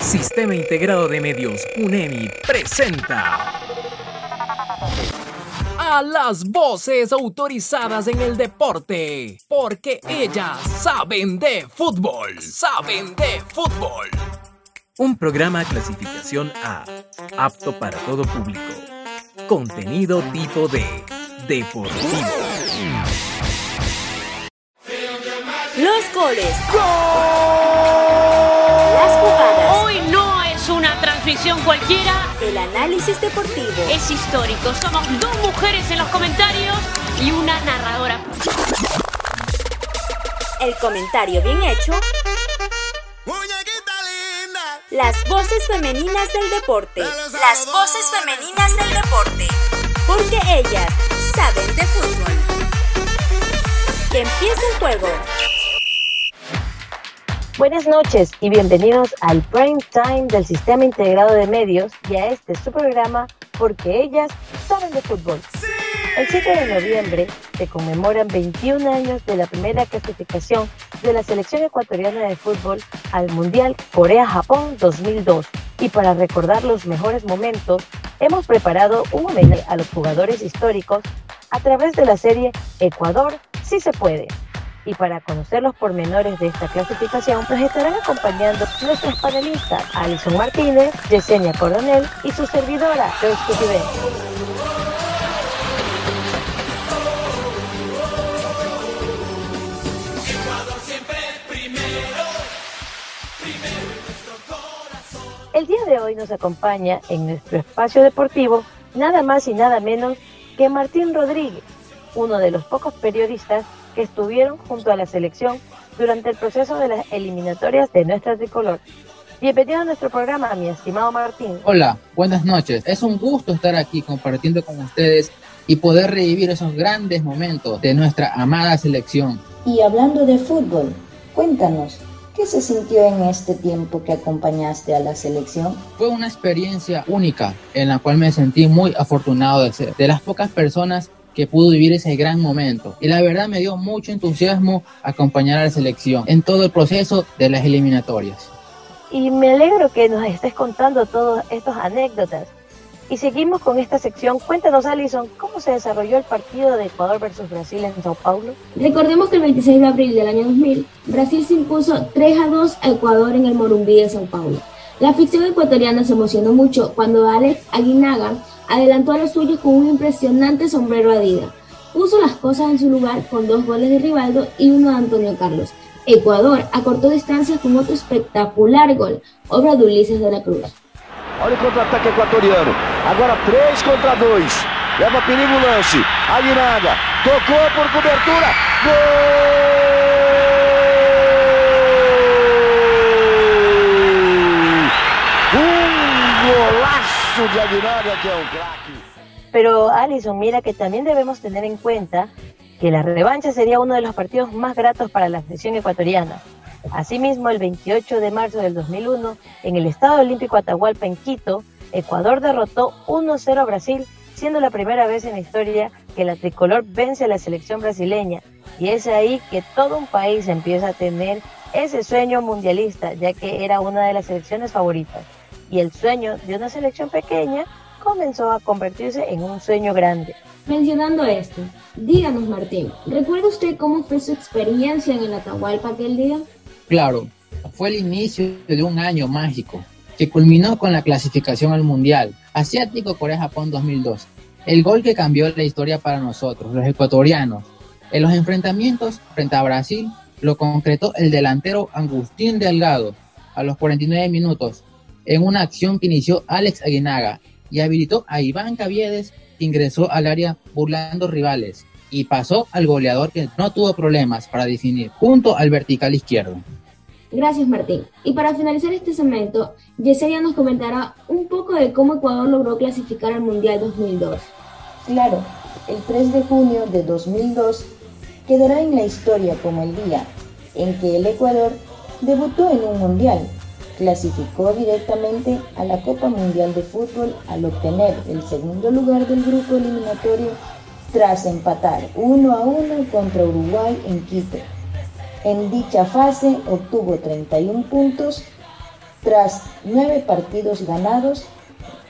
Sistema Integrado de Medios, UNEMI, presenta a las voces autorizadas en el deporte, porque ellas saben de fútbol, saben de fútbol. Un programa clasificación A, apto para todo público. Contenido tipo D, deportivo. Los goles. Las cualquiera. El análisis deportivo. Es histórico. Somos dos mujeres en los comentarios y una narradora. El comentario bien hecho. Las voces femeninas del deporte. Las voces femeninas del deporte. Porque ellas saben de fútbol. Que empiece el juego. Buenas noches y bienvenidos al Prime Time del Sistema Integrado de Medios y a este su programa Porque ellas saben de fútbol. El 7 de noviembre se conmemoran 21 años de la primera clasificación de la selección ecuatoriana de fútbol al Mundial Corea-Japón 2002. Y para recordar los mejores momentos, hemos preparado un homenaje a los jugadores históricos a través de la serie Ecuador sí se puede. Y para conocer los pormenores de esta clasificación, nos estarán acompañando nuestras panelistas Alison Martínez, Yesenia Coronel y su servidora, Joyce Cutibé. El día de hoy nos acompaña en nuestro espacio deportivo nada más y nada menos que Martín Rodríguez, uno de los pocos periodistas que estuvieron junto a la selección durante el proceso de las eliminatorias de nuestra tricolor. Bienvenido a nuestro programa, mi estimado Martín. Hola, buenas noches. Es un gusto estar aquí compartiendo con ustedes y poder revivir esos grandes momentos de nuestra amada selección. Y hablando de fútbol, cuéntanos, ¿qué se sintió en este tiempo que acompañaste a la selección? Fue una experiencia única en la cual me sentí muy afortunado de ser de las pocas personas que pudo vivir ese gran momento. Y la verdad me dio mucho entusiasmo acompañar a la selección en todo el proceso de las eliminatorias. Y me alegro que nos estés contando todas estas anécdotas. Y seguimos con esta sección. Cuéntanos, Alison, ¿cómo se desarrolló el partido de Ecuador versus Brasil en Sao Paulo? Recordemos que el 26 de abril del año 2000, Brasil se impuso 3 a 2 a Ecuador en el Morumbí de Sao Paulo. La afición ecuatoriana se emocionó mucho cuando Alex Aguinaga adelantó a los suyos con un impresionante sombrero Adidas. Puso las cosas en su lugar con dos goles de Rivaldo y uno de Antonio Carlos. Ecuador acortó distancias con otro espectacular gol, obra de Ulises de la Cruz. Olha o contra-ataque equatoriano. Agora 3 contra 2. Leva perigo o lance. Aguinaga. Tocou por cobertura. Gol! Pero, Alison, mira que también debemos tener en cuenta que la revancha sería uno de los partidos más gratos para la selección ecuatoriana. Asimismo, el 28 de marzo del 2001, en el Estadio Olímpico Atahualpa en Quito, Ecuador derrotó 1-0 a Brasil, siendo la primera vez en la historia que la tricolor vence a la selección brasileña. Y es ahí que todo un país empieza a tener ese sueño mundialista, ya que era una de las selecciones favoritas. Y el sueño de una selección pequeña comenzó a convertirse en un sueño grande. Mencionando esto, díganos Martín, ¿recuerda usted cómo fue su experiencia en el Atahualpa aquel día? Claro, fue el inicio de un año mágico que culminó con la clasificación al Mundial Asiático Corea-Japón 2002. El gol que cambió la historia para nosotros, los ecuatorianos. En los enfrentamientos frente a Brasil lo concretó el delantero Agustín Delgado a los 49 minutos en una acción que inició Alex Aguinaga y habilitó a Iván Caviedes que ingresó al área burlando rivales y pasó al goleador que no tuvo problemas para definir junto al vertical izquierdo. Gracias Martín. Y para finalizar este segmento, Yesenia nos comentará un poco de cómo Ecuador logró clasificar al Mundial 2002. Claro, el 3 de junio de 2002 quedará en la historia como el día en que el Ecuador debutó en un mundial. Clasificó directamente a la Copa Mundial de Fútbol al obtener el segundo lugar del grupo eliminatorio tras empatar 1 a 1 contra Uruguay en Quito. En dicha fase obtuvo 31 puntos tras nueve partidos ganados,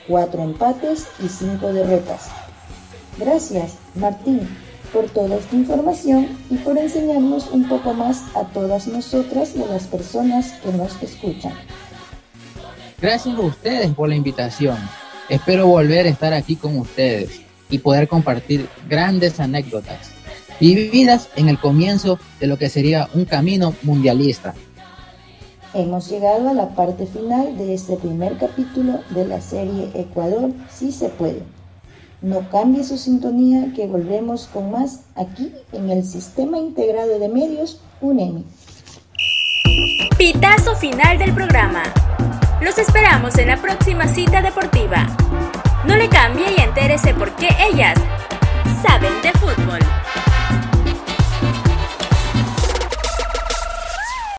cuatro empates y cinco derrotas. Gracias, Martín, por toda esta información y por enseñarnos un poco más a todas nosotras y a las personas que nos escuchan. Gracias a ustedes por la invitación. Espero volver a estar aquí con ustedes y poder compartir grandes anécdotas vividas en el comienzo de lo que sería un camino mundialista. Hemos llegado a la parte final de este primer capítulo de la serie Ecuador sí se puede. No cambie su sintonía que volvemos con más aquí en el Sistema Integrado de Medios UNEMI. Pitazo final del programa. Los esperamos en la próxima cita deportiva. No le cambie y entérese por qué ellas saben de fútbol.